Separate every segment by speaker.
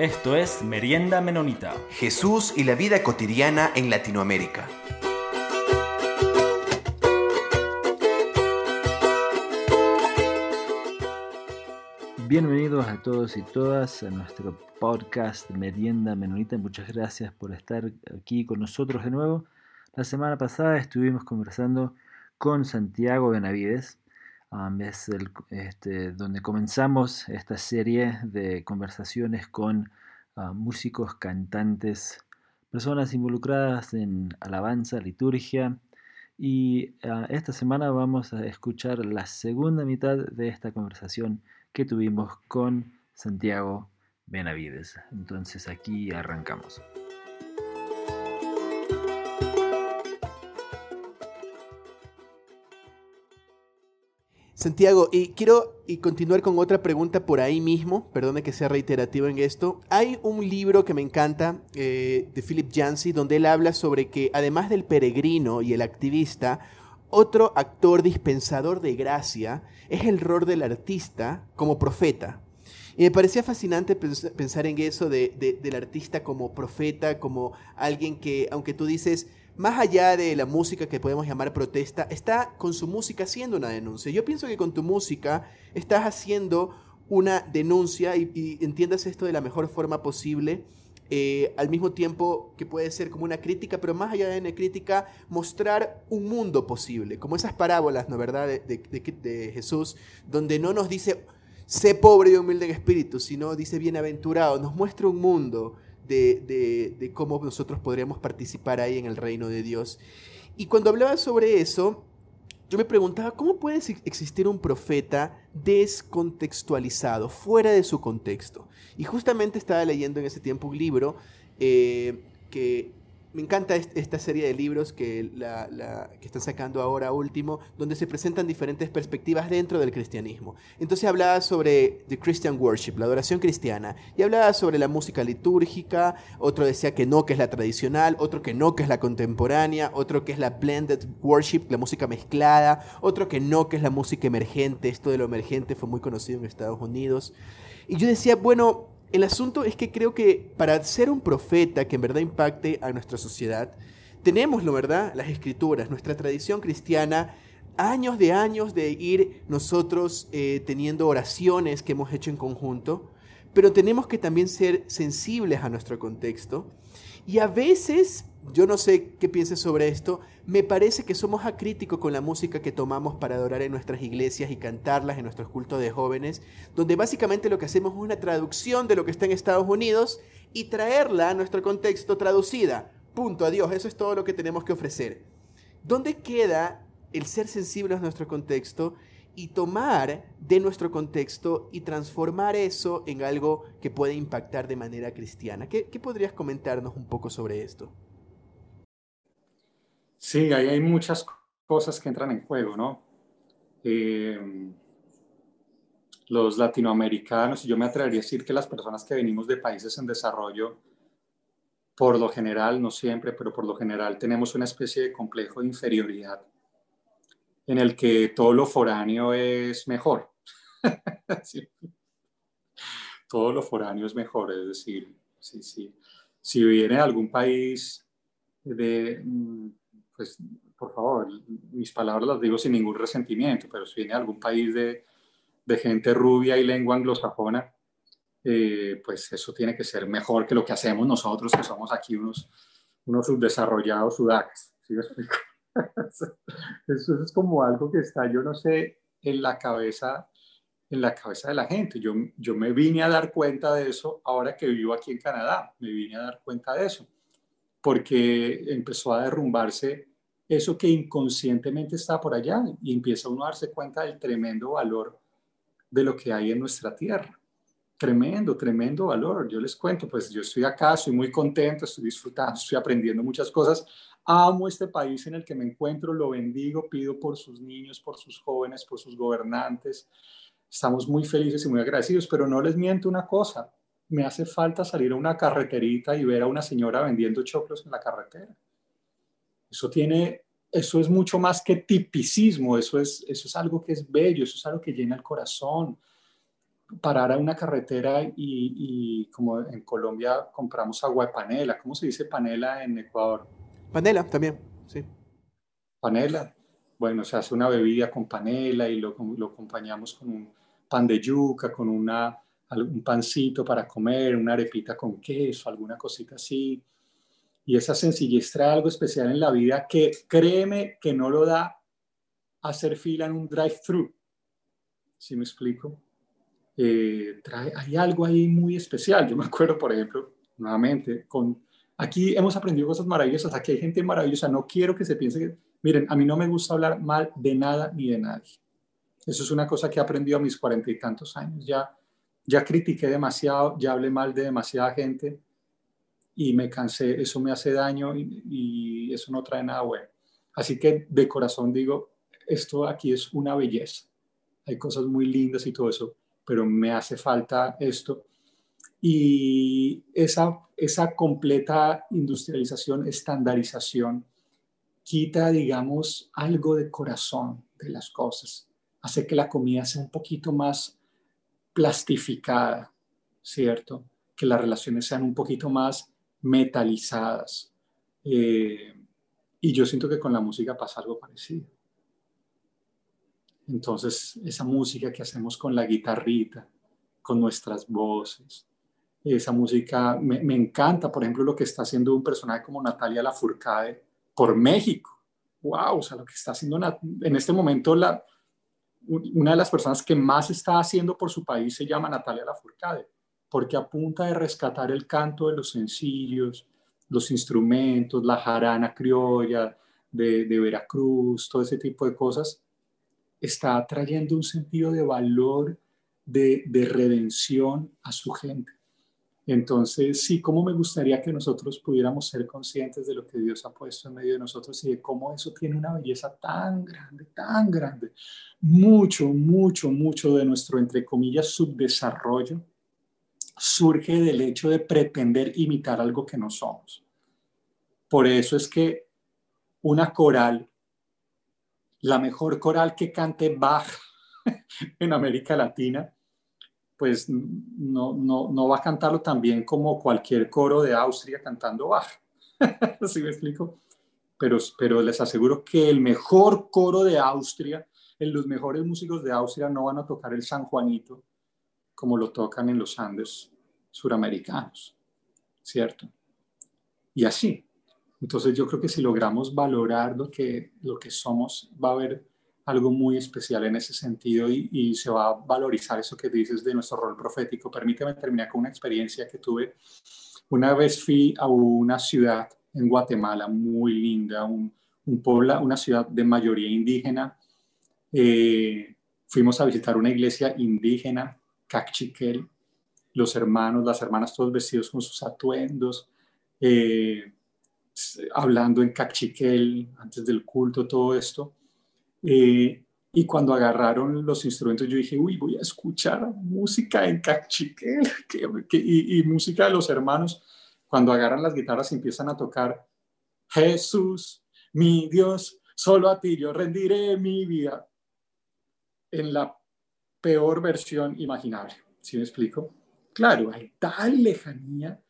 Speaker 1: Esto es Merienda Menonita.
Speaker 2: Jesús y la vida cotidiana en Latinoamérica.
Speaker 3: Bienvenidos a todos y todas a nuestro podcast Merienda Menonita. Muchas gracias por estar aquí con nosotros de nuevo. La semana pasada estuvimos conversando con Santiago Benavides, es el, este, donde comenzamos esta serie de conversaciones con ah, músicos, cantantes, personas involucradas en alabanza, liturgia. Y ah, esta semana vamos a escuchar la segunda mitad de esta conversación que tuvimos con Santiago Benavides. Entonces aquí arrancamos.
Speaker 4: Santiago, y quiero y continuar con otra pregunta por ahí mismo, perdone que sea reiterativo en esto. Hay un libro que me encanta eh, de Philip Yancey donde él habla sobre que además del peregrino y el activista, otro actor dispensador de gracia es el rol del artista como profeta. Y me parecía fascinante pensar en eso del artista como profeta, como alguien que, aunque tú dices, más allá de la música que podemos llamar protesta, está con su música haciendo una denuncia. Yo pienso que con tu música estás haciendo una denuncia y, entiendas esto de la mejor forma posible. Eh, al mismo tiempo que puede ser como una crítica, pero más allá de una crítica, mostrar un mundo posible, como esas parábolas, ¿no verdad?, de, de Jesús, donde no nos dice, sé pobre y humilde en espíritu, sino dice bienaventurado, nos muestra un mundo de, cómo nosotros podríamos participar ahí en el reino de Dios. Y cuando hablaba sobre eso, yo me preguntaba, ¿cómo puede existir un profeta descontextualizado, fuera de su contexto? Y justamente estaba leyendo en ese tiempo un libro eh, que me encanta esta serie de libros que, están sacando ahora último, donde se presentan diferentes perspectivas dentro del cristianismo. Entonces hablaba sobre the Christian worship, la adoración cristiana, y hablaba sobre la música litúrgica, otro decía que no, que es la tradicional, otro que no, que es la contemporánea, otro que es la blended worship, la música mezclada, otro que no, que es la música emergente, esto de lo emergente fue muy conocido en Estados Unidos. Y yo decía, bueno, el asunto es que creo que para ser un profeta que en verdad impacte a nuestra sociedad, tenemos, ¿lo verdad? Las escrituras, nuestra tradición cristiana, años de años de ir nosotros eh, teniendo oraciones que hemos hecho en conjunto, pero tenemos que también ser sensibles a nuestro contexto. Y a veces yo no sé qué pienses sobre esto. Me parece que somos acríticos con la música que tomamos para adorar en nuestras iglesias y cantarlas en nuestros cultos de jóvenes, donde básicamente lo que hacemos es una traducción de lo que está en Estados Unidos y traerla a nuestro contexto traducida. Punto, adiós, eso es todo lo que tenemos que ofrecer. ¿Dónde queda el ser sensibles a nuestro contexto y tomar de nuestro contexto y transformar eso en algo que puede impactar de manera cristiana? ¿Qué, qué podrías comentarnos un poco sobre esto?
Speaker 5: Sí, hay muchas cosas que entran en juego, ¿no? Eh, los latinoamericanos, y yo me atrevería a decir que las personas que venimos de países en desarrollo, por lo general, no siempre, pero por lo general tenemos una especie de complejo de inferioridad en el que todo lo foráneo es mejor. Todo lo foráneo es mejor, es decir, sí, sí. si viene de algún país de, mm, pues por favor, mis palabras las digo sin ningún resentimiento, pero si viene algún país de, de gente rubia y lengua anglosajona, eh, pues eso tiene que ser mejor que lo que hacemos nosotros, que somos aquí unos, unos subdesarrollados sudacas. ¿sí eso es como algo que está, yo no sé, en la cabeza en la cabeza de la gente. Yo, yo me vine a dar cuenta de eso ahora que vivo aquí en Canadá, me vine a dar cuenta de eso, porque empezó a derrumbarse eso que inconscientemente está por allá y empieza uno a darse cuenta del tremendo valor de lo que hay en nuestra tierra. Tremendo, tremendo valor. Yo les cuento, pues yo estoy acá, estoy muy contento, estoy disfrutando, estoy aprendiendo muchas cosas. Amo este país en el que me encuentro, lo bendigo, pido por sus niños, por sus jóvenes, por sus gobernantes. Estamos muy felices y muy agradecidos, pero no les miento una cosa, me hace falta salir a una carreterita y ver a una señora vendiendo choclos en la carretera eso tiene eso es mucho más que tipicismo, eso es, eso es algo que es bello, eso es algo que llena el corazón. Parar a una carretera y, y como en Colombia compramos agua de panela, ¿cómo se dice panela en Ecuador?
Speaker 4: Panela también, sí.
Speaker 5: Panela. Bueno, se hace una bebida con panela y lo, lo acompañamos con un pan de yuca, con una, un pancito para comer, una arepita con queso, alguna cosita así y esa sencillez trae algo especial en la vida que créeme que no lo da hacer fila en un drive-thru. ¿Sí me explico? Eh, trae, hay algo ahí muy especial. Yo me acuerdo, por ejemplo, nuevamente, aquí hemos aprendido cosas maravillosas, aquí hay gente maravillosa, no quiero que se piense que, miren, a mí no me gusta hablar mal de nada ni de nadie. Eso es una cosa que he aprendido a mis cuarenta y tantos años. Ya, ya critiqué demasiado, ya hablé mal de demasiada gente y me cansé, eso me hace daño y, eso no trae nada bueno. Así que de corazón digo, esto aquí es una belleza. Hay cosas muy lindas y todo eso, pero me hace falta esto. Y esa, esa completa industrialización, estandarización, quita, digamos, algo de corazón de las cosas. Hace que la comida sea un poquito más plastificada, ¿cierto? Que las relaciones sean un poquito más metalizadas. Eh, y yo siento que con la música pasa algo parecido. Entonces, esa música que hacemos con la guitarrita, con nuestras voces, esa música me, me encanta, por ejemplo, lo que está haciendo un personaje como Natalia Lafourcade por México. ¡Wow! O sea, lo que está haciendo en este momento la, una de las personas que más está haciendo por su país se llama Natalia Lafourcade porque a rescatar el canto de los sencillos, los instrumentos, la jarana criolla de, Veracruz, todo ese tipo de cosas, está trayendo un sentido de valor, de, de redención a su gente. Entonces, sí, cómo me gustaría que nosotros pudiéramos ser conscientes de lo que Dios ha puesto en medio de nosotros y de cómo eso tiene una belleza tan grande, tan grande. Mucho, mucho, mucho de nuestro, entre comillas, subdesarrollo surge del hecho de pretender imitar algo que no somos. Por eso es que una coral, la mejor coral que cante Bach en América Latina, pues no, no, va a cantarlo tan bien como cualquier coro de Austria cantando Bach. ¿Sí me explico? Pero, pero les aseguro que el mejor coro de Austria, los mejores músicos de Austria no van a tocar el San Juanito como lo tocan en los Andes suramericanos, ¿cierto? Y así. Entonces yo creo que si logramos valorar lo que, lo que somos, va a haber algo muy especial en ese sentido y, se va a valorizar eso que dices de nuestro rol profético. Permíteme terminar con una experiencia que tuve. Una vez fui a una ciudad en Guatemala muy linda, un, un pueblo, una ciudad de mayoría indígena. Eh, fuimos a visitar una iglesia indígena Cachiquel, los hermanos, las hermanas todos vestidos con sus atuendos, eh, hablando en cachiquel antes del culto, todo esto. Eh, y cuando agarraron los instrumentos, yo dije, uy, voy a escuchar música en cachiquel y, y, música de los hermanos. Cuando agarran las guitarras y empiezan a tocar, Jesús, mi Dios, solo a ti yo rendiré mi vida. En la peor versión imaginable. ¿Sí me explico? Claro, hay tal lejanía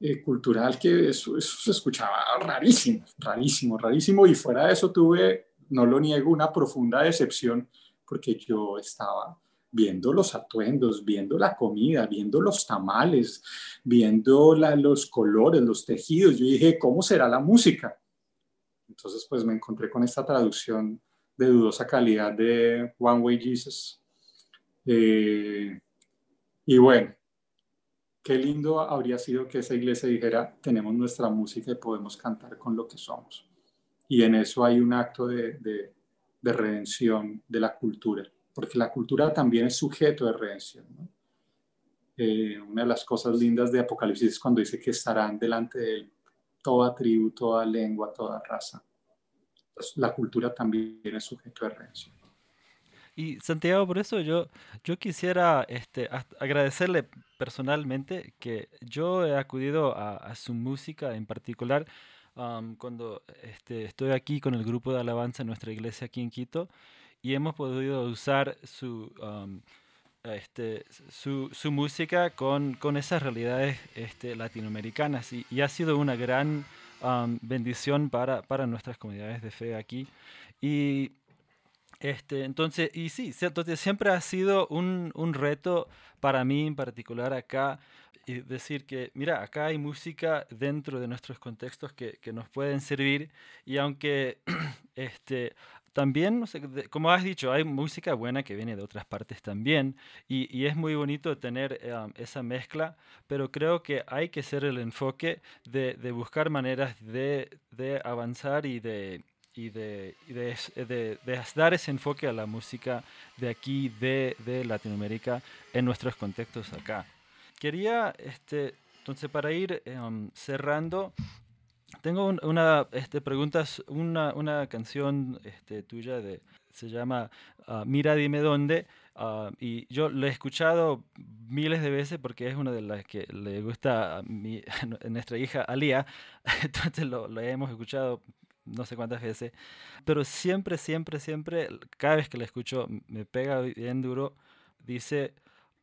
Speaker 5: eh, cultural que eso, se escuchaba rarísimo, rarísimo, rarísimo. Y fuera de eso tuve, no lo niego, una profunda decepción porque yo estaba viendo los atuendos, viendo la comida, viendo los tamales, viendo los colores, los tejidos. Yo dije, ¿cómo será la música? Entonces, pues me encontré con esta traducción de dudosa calidad de One Way Jesus eh, y bueno, qué lindo habría sido que esa iglesia dijera, tenemos nuestra música y podemos cantar con lo que somos. Y en eso hay un acto de, de, redención de la cultura, porque la cultura también es sujeto de redención. Eh, una de las cosas lindas de Apocalipsis es cuando dice que estarán delante de él toda tribu, toda lengua, toda raza. la cultura también es sujeto de redención.
Speaker 3: Y Santiago, por eso yo, yo quisiera este, agradecerle personalmente que yo he acudido a, su música en particular um, cuando este, estoy aquí con el grupo de alabanza en nuestra iglesia aquí en Quito y hemos podido usar su, um, este, su, su, música con, con esas realidades este, latinoamericanas y, y, ha sido una gran um, bendición para, para nuestras comunidades de fe aquí. Y este, entonces, y sí, entonces siempre ha sido un, un, reto para mí en particular acá, y decir que, mira, acá hay música dentro de nuestros contextos que, que nos pueden servir, y aunque este, también, no sé, como has dicho, hay música buena que viene de otras partes también, y, y es muy bonito tener um, esa mezcla, pero creo que hay que ser el enfoque de, de buscar maneras de, de avanzar y de y, de, de, de, dar ese enfoque a la música de aquí, de, Latinoamérica, en nuestros contextos acá. Quería, este, entonces, para ir em, cerrando, tengo una este, pregunta, una, una canción este, tuya de, se llama ah, Mira, dime dónde. Ah, y yo lo he escuchado miles de veces porque es una de las que le gusta a, mi, a nuestra hija Alía. Entonces lo, lo, hemos escuchado no sé cuántas veces, pero siempre, siempre, siempre, cada vez que la escucho me pega bien duro, dice,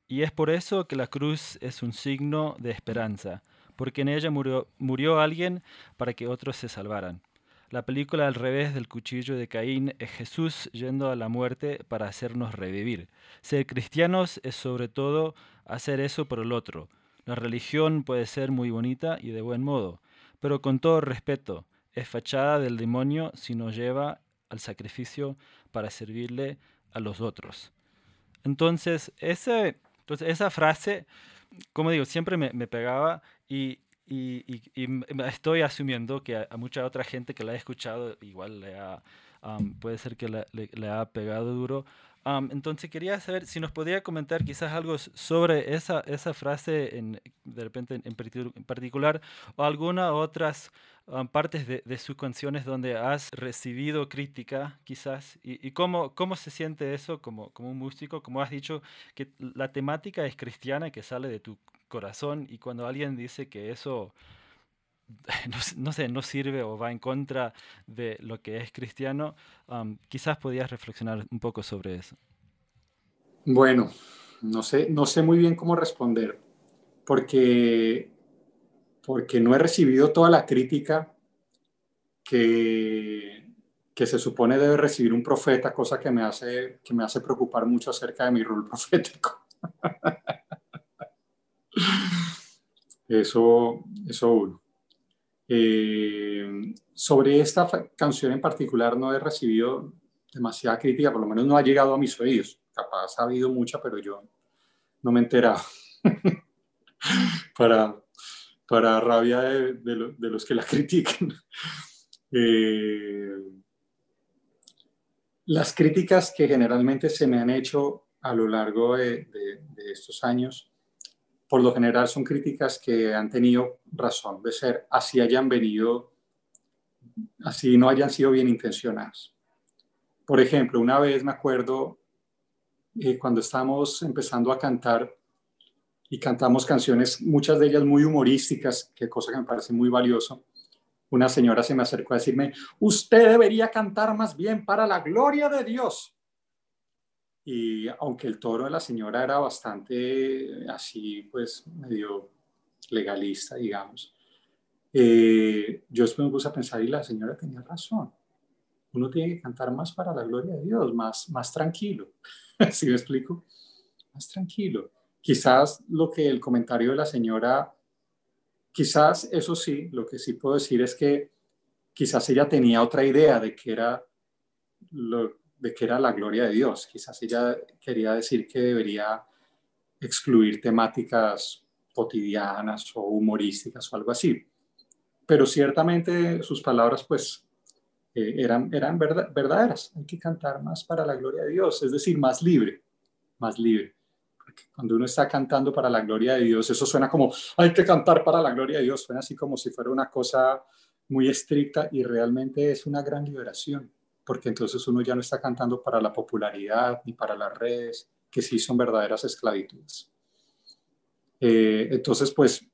Speaker 3: y es por eso que la cruz es un signo de esperanza, porque en ella murió, murió alguien para que otros se salvaran. La película al revés del cuchillo de Caín es Jesús yendo a la muerte para hacernos revivir. Ser cristianos es sobre todo hacer eso por el otro. La religión puede ser muy bonita y de buen modo, pero con todo respeto, es fachada del demonio si nos lleva al sacrificio para servirle a los otros. Entonces, ese, entonces esa frase, como digo, siempre me, me pegaba y, y, estoy asumiendo que a, mucha otra gente que la ha escuchado igual le ha, puede ser que le, ha pegado duro. entonces quería saber si nos podía comentar quizás algo sobre esa, esa frase en, de repente en, en particular o algunas otras partes de, sus canciones donde has recibido crítica, quizás, y, cómo, cómo se siente eso como, como un músico, como has dicho, que la temática es cristiana, que sale de tu corazón, y cuando alguien dice que eso, no, sé, no sirve o va en contra de lo que es cristiano, quizás podías reflexionar un poco sobre eso.
Speaker 5: Bueno, no sé, no sé muy bien cómo responder, porque porque no he recibido toda la crítica que, que se supone debe recibir un profeta, cosa que me hace, que me hace preocupar mucho acerca de mi rol profético. eso, eso uno. Eh, sobre esta canción en particular no he recibido demasiada crítica, por lo menos no ha llegado a mis oídos. Capaz ha habido mucha, pero yo no me he enterado. para, para rabia de, los que la critican. Eh, las críticas que generalmente se me han hecho a lo largo de, estos años, por lo general son críticas que han tenido razón de ser, así hayan venido, así no hayan sido bien intencionadas. Por ejemplo, una vez me acuerdo eh, cuando estábamos empezando a cantar, y cantamos canciones, muchas de ellas muy humorísticas, que cosa que me parece muy valioso. Una señora se me acercó a decirme, usted debería cantar más bien para la gloria de Dios. Y aunque el toro de la señora era bastante así, pues medio legalista, digamos, eh, yo después me puse a pensar y la señora tenía razón. Uno tiene que cantar más para la gloria de Dios, más, más tranquilo. ¿Sí me explico? Más tranquilo. Quizás lo que el comentario de la señora, quizás eso sí, lo que sí puedo decir es que quizás ella tenía otra idea de que era, de que era la gloria de Dios. Quizás ella quería decir que debería excluir temáticas cotidianas o humorísticas o algo así. Pero ciertamente sus palabras pues eh, eran, eran verdaderas. Hay que cantar más para la gloria de Dios, es decir, más libre, más libre cuando uno está cantando para la gloria de Dios, eso suena como, hay que cantar para la gloria de Dios, suena así como si fuera una cosa muy estricta y realmente es una gran liberación, porque entonces uno ya no está cantando para la popularidad ni para las redes, que sí son verdaderas esclavitudes. Eh, entonces, pues,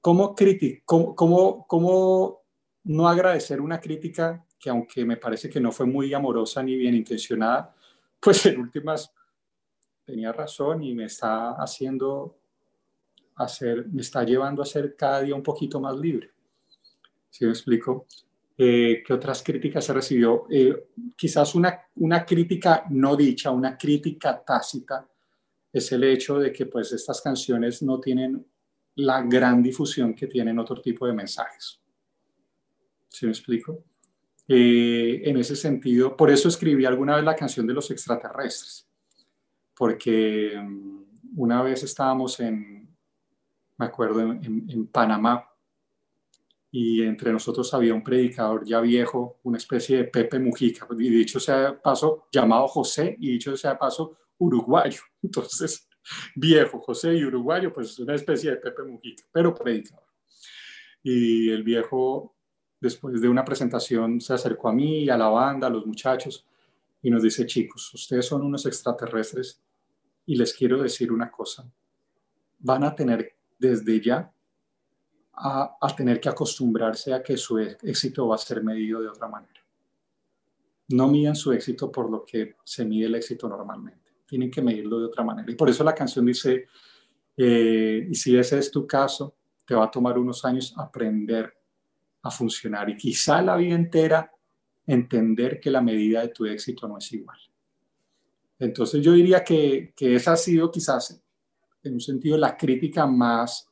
Speaker 5: ¿cómo, cómo, cómo, cómo no agradecer una crítica que aunque me parece que no fue muy amorosa ni bien intencionada, pues en últimas tenía razón y me está haciendo hacer, me está llevando a ser cada día un poquito más libre. ¿Sí me explico? Eh, ¿Qué otras críticas se recibió? Eh, quizás una, una crítica no dicha, una crítica tácita, es el hecho de que pues estas canciones no tienen la gran difusión que tienen otro tipo de mensajes. ¿Sí me explico? Eh, en ese sentido, por eso escribí alguna vez la canción de los extraterrestres, porque um, una vez estábamos en, me acuerdo, en, en, Panamá, y entre nosotros había un predicador ya viejo, una especie de Pepe Mujica, y dicho sea de paso, llamado José, y dicho sea de paso, uruguayo. Entonces, viejo, José y uruguayo, pues una especie de Pepe Mujica, pero predicador. Y el viejo después de una presentación, se acercó a mí, a la banda, a los muchachos, y nos dice, chicos, ustedes son unos extraterrestres y les quiero decir una cosa, van a tener desde ya a, tener que acostumbrarse a que su éxito va a ser medido de otra manera. No midan su éxito por lo que se mide el éxito normalmente, tienen que medirlo de otra manera. Y por eso la canción dice, eh, y si ese es tu caso, te va a tomar unos años aprender a funcionar y quizá la vida entera entender que la medida de tu éxito no es igual. Entonces yo diría que, que esa ha sido quizás en un sentido la crítica más,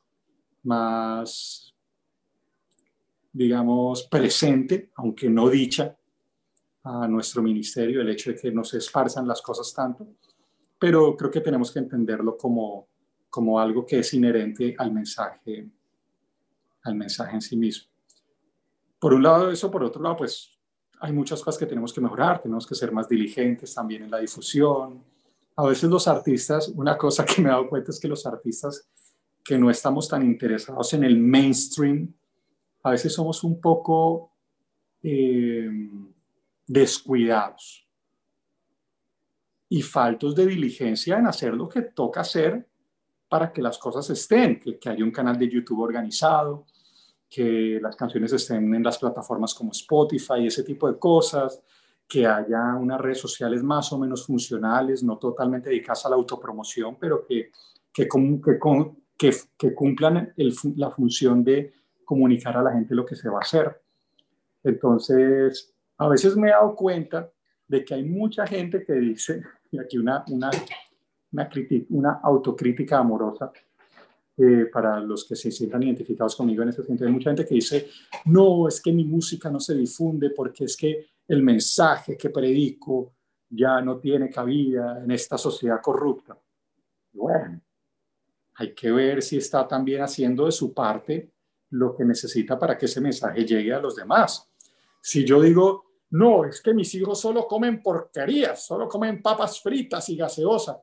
Speaker 5: más, digamos, presente, aunque no dicha, a nuestro ministerio, el hecho de que no se esparzan las cosas tanto, pero creo que tenemos que entenderlo como, como algo que es inherente al mensaje, al mensaje en sí mismo por un lado eso, por otro lado, pues hay muchas cosas que tenemos que mejorar, tenemos que ser más diligentes también en la difusión. A veces los artistas, una cosa que me he dado cuenta es que los artistas que no estamos tan interesados en el mainstream, a veces somos un poco eh, descuidados y faltos de diligencia en hacer lo que toca hacer para que las cosas estén, que, que haya un canal de YouTube organizado, que las canciones estén en las plataformas como Spotify, ese tipo de cosas, que haya unas redes sociales más o menos funcionales, no totalmente dedicadas a la autopromoción, pero que, que, que, que cumplan la función de comunicar a la gente lo que se va a hacer. Entonces, a veces me he dado cuenta de que hay mucha gente que dice, y aquí una, una, una, una autocrítica amorosa, eh, para los que se sientan identificados conmigo en este sentido. Hay mucha gente que dice, no, es que mi música no se difunde porque es que el mensaje que predico ya no tiene cabida en esta sociedad corrupta. Bueno, hay que ver si está también haciendo de su parte lo que necesita para que ese mensaje llegue a los demás. Si yo digo, no, es que mis hijos solo comen porquerías, solo comen papas fritas y gaseosa,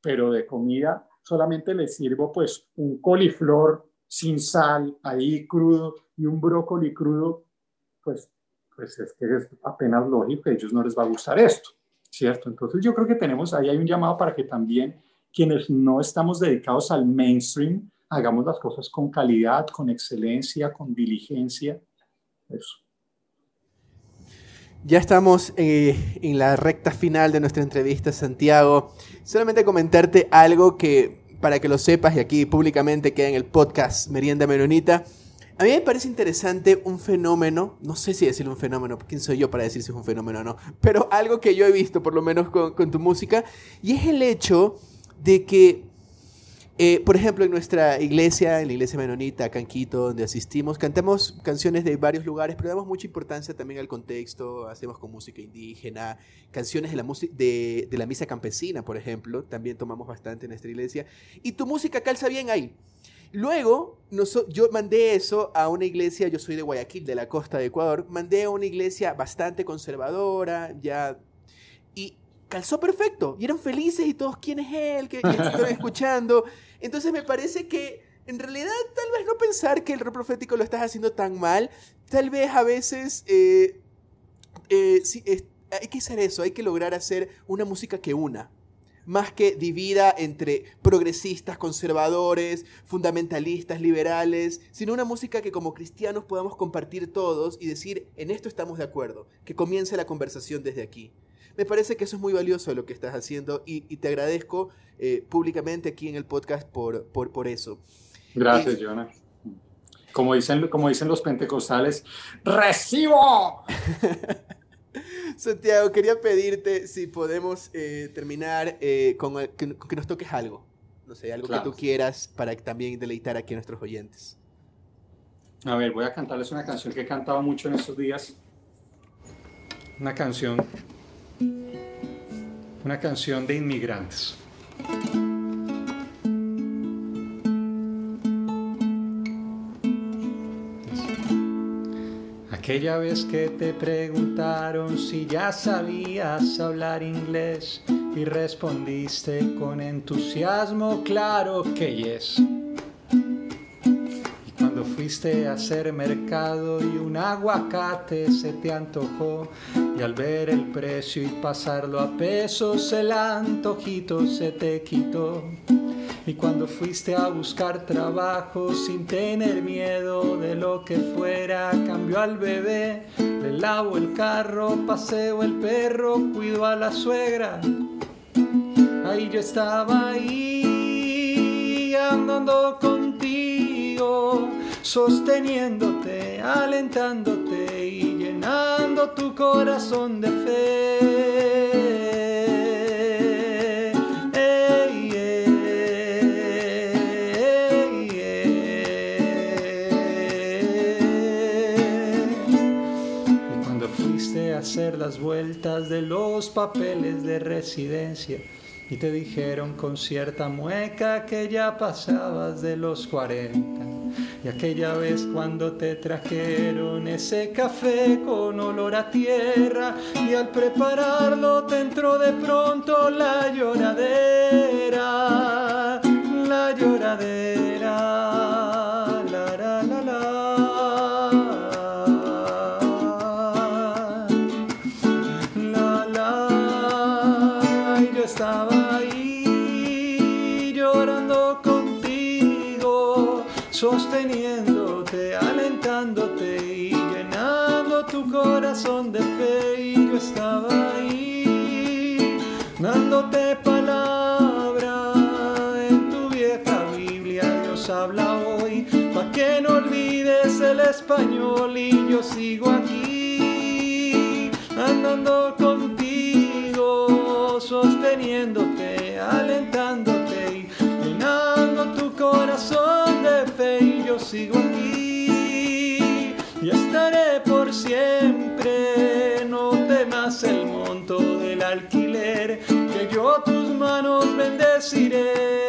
Speaker 5: pero de comida solamente le sirvo pues un coliflor sin sal ahí crudo y un brócoli crudo, pues, pues es que es apenas lógico a ellos no les va a gustar esto, ¿cierto? Entonces yo creo que tenemos, ahí hay un llamado para que también quienes no estamos dedicados al mainstream, hagamos las cosas con calidad, con excelencia, con diligencia, eso.
Speaker 4: Ya estamos eh, en la recta final de nuestra entrevista, Santiago. Solamente comentarte algo que, para que lo sepas, y aquí públicamente queda en el podcast Merienda Menonita. A mí me parece interesante un fenómeno, no sé si decir un fenómeno, quién soy yo para decir si es un fenómeno o no, pero algo que yo he visto por lo menos con, con tu música, y es el hecho de que eh, por ejemplo, en nuestra iglesia, en la iglesia menonita, acá en Quito, donde asistimos, cantamos canciones de varios lugares, pero damos mucha importancia también al contexto, hacemos con música indígena, canciones de la, de, de la misa campesina, por ejemplo, también tomamos bastante en nuestra iglesia, y tu música calza bien ahí. Luego, yo mandé eso a una iglesia, yo soy de Guayaquil, de la costa de Ecuador, mandé a una iglesia bastante conservadora, ya, calzó perfecto, y eran felices y todos, ¿quién es él? ¿Qué, están escuchando? Entonces me parece que en realidad tal vez no pensar que el rol profético lo estás haciendo tan mal, tal vez a veces eh, eh, hay que hacer eso, hay que lograr hacer una música que una. más que divida entre progresistas, conservadores, fundamentalistas, liberales, sino una música que como cristianos podamos compartir todos y decir, en esto estamos de acuerdo, que comience la conversación desde aquí. Me parece que eso es muy valioso lo que estás haciendo y, te agradezco eh, públicamente aquí en el podcast por, por, eso.
Speaker 5: Gracias, eh, Jonas. Como dicen, como dicen los pentecostales, ¡recibo!
Speaker 4: Santiago, quería pedirte si podemos eh, terminar eh, con, que, nos toques algo. No sé, algo que tú quieras para también deleitar aquí a nuestros oyentes.
Speaker 5: A ver, voy a cantarles una canción que he cantado mucho en estos días. Una canción. Una canción de inmigrantes. Aquella vez que te preguntaron si ya sabías hablar inglés y respondiste con entusiasmo, claro que yes. Y cuando fuiste a hacer mercado y un aguacate se te antojó y al ver el precio y pasarlo a pesos el antojito se te quitó. Y cuando fuiste a buscar trabajo sin tener miedo de lo que fuera, cambió al bebé, le lavo el carro, paseo el perro, cuido a la suegra. Ahí yo estaba ahí, andando contigo, sosteniéndote, alentándote llenando tu corazón de fe. hacer las vueltas de los papeles de residencia y te dijeron con cierta mueca que ya pasabas de los 40. Y aquella vez cuando te trajeron ese café con olor a tierra y al prepararlo te entró de pronto la lloradera, y yo sigo aquí, andando contigo, sosteniéndote, alentándote llenando tu corazón y yo sigo aquí y estaré por siempre. No temas el monto del alquiler, que yo tus manos bendeciré.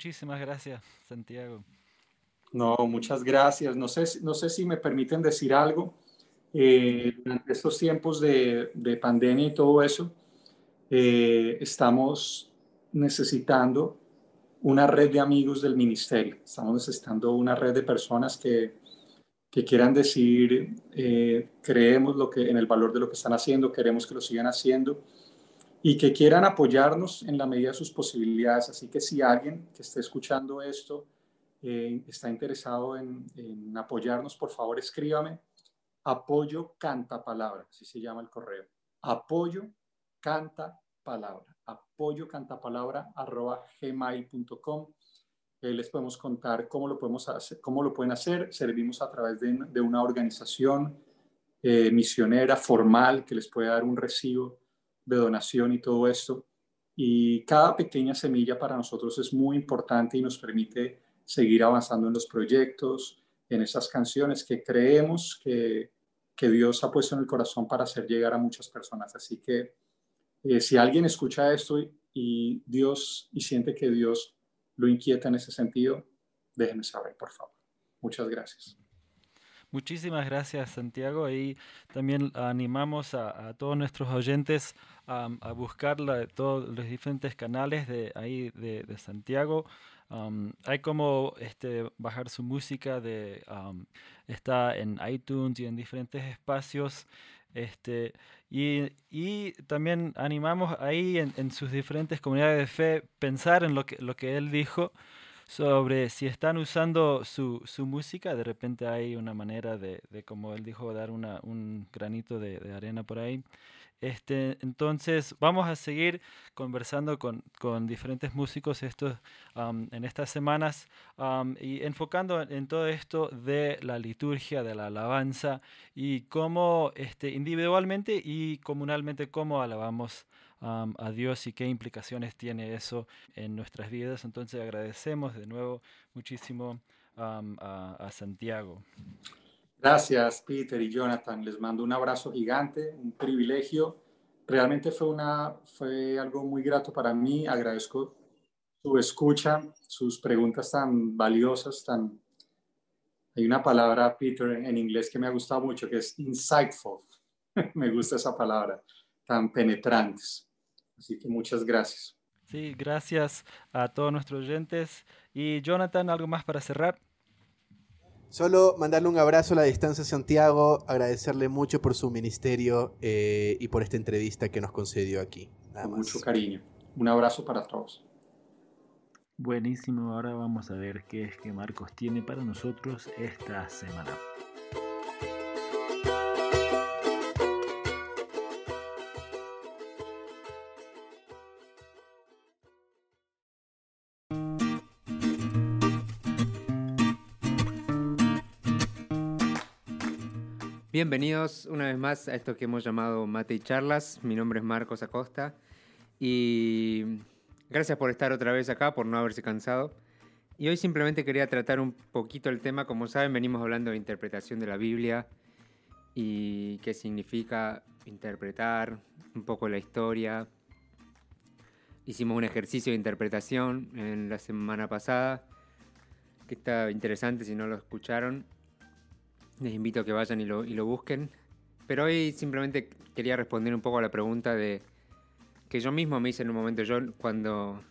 Speaker 3: Muchísimas gracias, Santiago.
Speaker 5: No, muchas gracias. No sé, no sé si me permiten decir algo. Eh, durante estos tiempos de, de, pandemia y todo eso, eh, estamos necesitando una red de amigos del ministerio. Estamos necesitando una red de personas que, que quieran decir, eh, creemos lo que, en el valor de lo que están haciendo, queremos que lo sigan haciendo y que quieran apoyarnos en la medida de sus posibilidades. Así que si alguien que esté escuchando esto eh, está interesado en, apoyarnos, por favor escríbame. Apoyo canta palabra, así se llama el correo. Apoyo canta palabra. Apoyo canta palabra arroba gmail.com. Eh, les podemos contar cómo lo, podemos cómo lo pueden hacer. Servimos a través de, una organización eh, misionera formal que les puede dar un recibo de donación y todo esto. Y cada pequeña semilla para nosotros es muy importante y nos permite seguir avanzando en los proyectos, en esas canciones que creemos que, que Dios ha puesto en el corazón para hacer llegar a muchas personas. Así que eh, si alguien escucha esto y, Dios y siente que Dios lo inquieta en ese sentido, déjenme saber, por favor. Muchas gracias.
Speaker 3: Muchísimas gracias Santiago y también animamos a, todos nuestros oyentes a buscar todos los diferentes canales de ahí de, Santiago. hay como este, bajar su música de está en iTunes y en diferentes espacios este, y, también animamos ahí en, en, sus diferentes comunidades de fe pensar en lo que él dijo sobre si están usando su, su música, de repente hay una manera de, de como él dijo, dar una, un granito de, de arena por ahí. Este, entonces vamos a seguir conversando con, con diferentes músicos estos, en estas semanas y enfocando en todo esto de la liturgia, de la alabanza y cómo este, individualmente y comunalmente cómo alabamos a Dios y qué implicaciones tiene eso en nuestras vidas. Entonces agradecemos de nuevo muchísimo a, a Santiago.
Speaker 5: Gracias, Peter y Jonathan. Les mando un abrazo gigante, un privilegio. Realmente fue, una, fue algo muy grato para mí. Agradezco su escucha, sus preguntas tan valiosas, tan... Hay una palabra, Peter, en inglés que me ha gustado mucho, que es insightful. me gusta esa palabra, tan penetrantes. Así que muchas gracias.
Speaker 3: Sí, gracias a todos nuestros oyentes. Y Jonathan, ¿algo más para cerrar?
Speaker 4: Solo mandarle un abrazo a la distancia a Santiago, agradecerle mucho por su ministerio eh, y por esta entrevista que nos concedió aquí.
Speaker 5: Con mucho cariño. Un abrazo para todos.
Speaker 3: Buenísimo, ahora vamos a ver qué es que Marcos tiene para nosotros esta semana.
Speaker 6: Bienvenidos una vez más a esto que hemos llamado Mate y Charlas. Mi nombre es Marcos Acosta y gracias por estar otra vez acá, por no haberse cansado. Y hoy simplemente quería tratar un poquito el tema. Como saben, venimos hablando de interpretación de la Biblia y qué significa interpretar, un poco la historia. Hicimos un ejercicio de interpretación en la semana pasada, que está interesante si no lo escucharon. Les invito a que vayan y lo, busquen. Pero hoy simplemente quería responder un poco a la pregunta de que yo mismo me hice en un momento. Yo cuando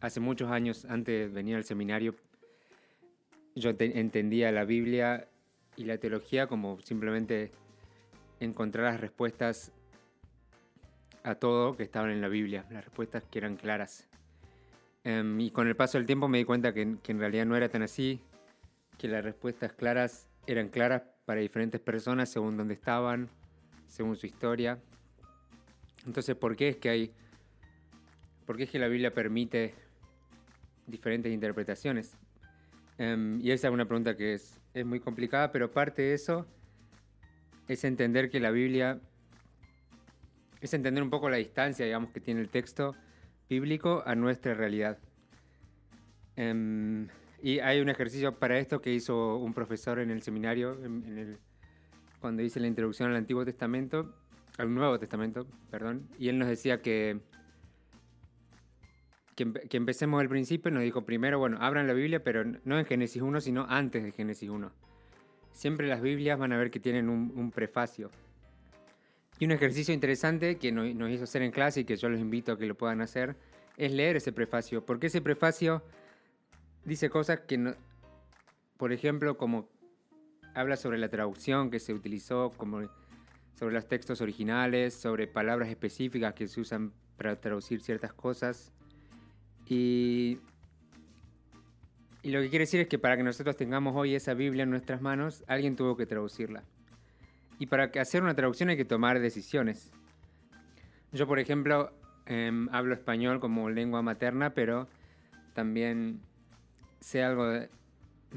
Speaker 6: hace muchos años antes de venir al seminario, yo entendía la Biblia y la teología como simplemente encontrar las respuestas a todo que estaban en la Biblia, las respuestas que eran claras. Em, y con el paso del tiempo me di cuenta que, que en realidad no era tan así, que las respuestas claras eran claras para diferentes personas según dónde estaban, según su historia. Entonces, ¿por qué es que hay... ¿Por qué es que la Biblia permite diferentes interpretaciones? Em, y esa es una pregunta que es, es muy complicada, pero parte de eso es entender que la Biblia es entender un poco la distancia, digamos, que tiene el texto bíblico a nuestra realidad. Um, y hay un ejercicio para esto que hizo un profesor en el seminario, en, el, cuando hice la introducción al Antiguo Testamento, al Nuevo Testamento, perdón, y él nos decía que, que, empecemos al principio, nos dijo primero, bueno, abran la Biblia, pero no en Génesis 1, sino antes de Génesis 1. Siempre las Biblias van a ver que tienen un, prefacio. Y un ejercicio interesante que nos, nos hizo hacer en clase y que yo los invito a que lo puedan hacer, es leer ese prefacio, porque ese prefacio dice cosas que, no, por ejemplo, como habla sobre la traducción que se utilizó, como sobre los textos originales, sobre palabras específicas que se usan para traducir ciertas cosas. Y, y lo que quiere decir es que para que nosotros tengamos hoy esa Biblia en nuestras manos, alguien tuvo que traducirla. Y para hacer una traducción hay que tomar decisiones. Yo, por ejemplo, em, hablo español como lengua materna, pero también sé algo de,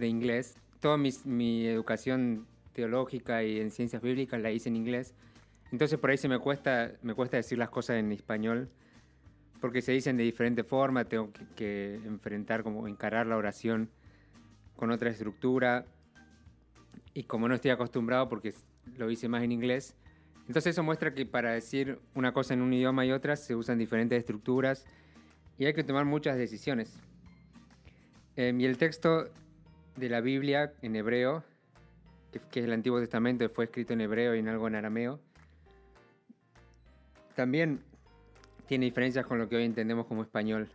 Speaker 6: inglés. Toda mi, educación teológica y en ciencias bíblicas la hice en inglés. Entonces por ahí se me cuesta, me cuesta decir las cosas en español porque se dicen de diferente forma, tengo que, enfrentar, como encarar la oración con otra estructura y como no estoy acostumbrado porque lo hice más en inglés, entonces eso muestra que para decir una cosa en un idioma y otra se usan diferentes estructuras y hay que tomar muchas decisiones. Em, y el texto de la Biblia en hebreo, que, que es el Antiguo Testamento, fue escrito en hebreo y en algo en arameo. También tiene diferencias con lo que hoy entendemos como español.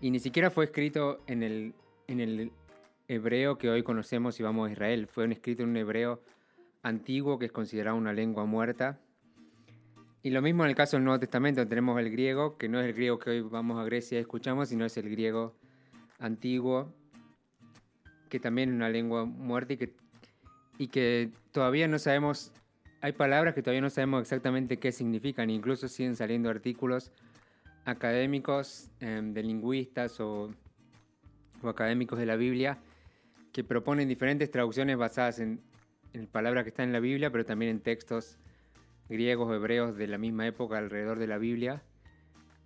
Speaker 6: Y ni siquiera fue escrito en el, en el hebreo que hoy conocemos si vamos a Israel. Fue escrito en un hebreo antiguo que es considerado una lengua muerta. Y lo mismo en el caso del Nuevo Testamento, tenemos el griego, que no es el griego que hoy vamos a Grecia y escuchamos, sino es el griego antiguo, que también es una lengua muerta y que, y que todavía no sabemos, hay palabras que todavía no sabemos exactamente qué significan, incluso siguen saliendo artículos académicos em, de lingüistas o, o académicos de la Biblia que proponen diferentes traducciones basadas en, en palabras que están en la Biblia, pero también en textos griegos o hebreos de la misma época alrededor de la Biblia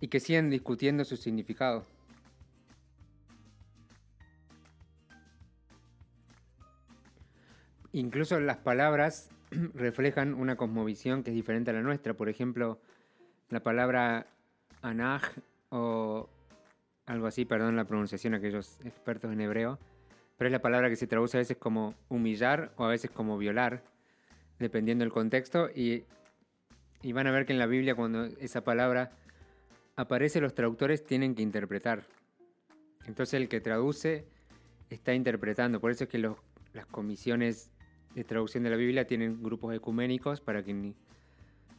Speaker 6: y que siguen discutiendo su significado. Incluso las palabras reflejan una cosmovisión que es diferente a la nuestra. Por ejemplo, la palabra anaj o algo así, perdón la pronunciación, aquellos expertos en hebreo, pero es la palabra que se traduce a veces como humillar o a veces como violar, dependiendo del contexto. Y, van a ver que en la Biblia cuando esa palabra aparece, los traductores tienen que interpretar. Entonces el que traduce está interpretando. Por eso es que las comisiones de traducción de la Biblia tienen grupos ecuménicos para que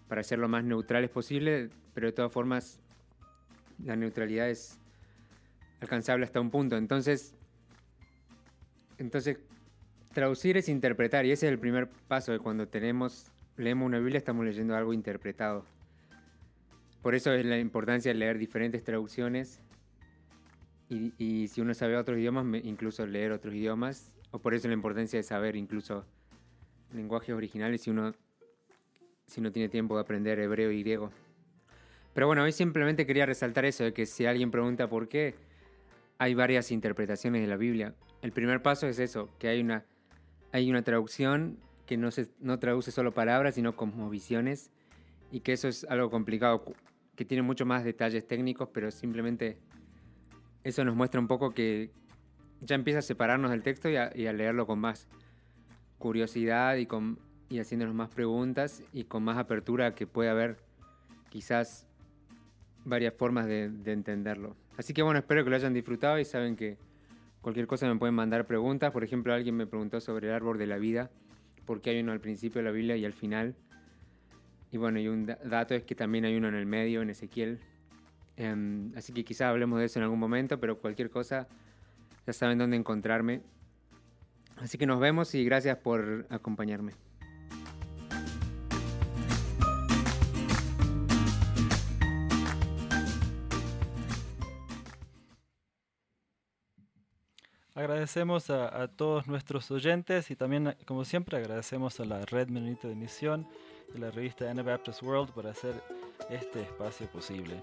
Speaker 6: para ser lo más neutrales posible, pero de todas formas la neutralidad es alcanzable hasta un punto. Entonces, entonces traducir es interpretar y ese es el primer paso de cuando tenemos leemos una Biblia estamos leyendo algo interpretado. Por eso es la importancia de leer diferentes traducciones y, y si uno sabe otros idiomas, incluso leer otros idiomas, o por eso la importancia de saber incluso lenguajes originales si uno, si uno tiene tiempo de aprender hebreo y griego. Pero bueno, hoy simplemente quería resaltar eso, de que si alguien pregunta por qué, hay varias interpretaciones de la Biblia. El primer paso es eso, que hay una, hay una traducción que no, se, no traduce solo palabras, sino cosmovisiones, y que eso es algo complicado, que tiene mucho más detalles técnicos, pero simplemente eso nos muestra un poco que ya empieza a separarnos del texto y a leerlo con más curiosidad y, con, y haciéndonos más preguntas y con más apertura que puede haber quizás varias formas de, de entenderlo. Así que bueno, espero que lo hayan disfrutado y saben que cualquier cosa me pueden mandar preguntas. Por ejemplo, alguien me preguntó sobre el árbol de la vida, porque hay uno al principio de la Biblia y al final. Y bueno, y un da- dato es que también hay uno en el medio, en Ezequiel. Em, así que quizás hablemos de eso en algún momento, pero cualquier cosa ya saben dónde encontrarme. Así que nos vemos y gracias por acompañarme.
Speaker 3: Agradecemos a, todos nuestros oyentes y también, como siempre, agradecemos a la Red Menonita de Misión y la revista Anabaptist World por hacer este espacio posible.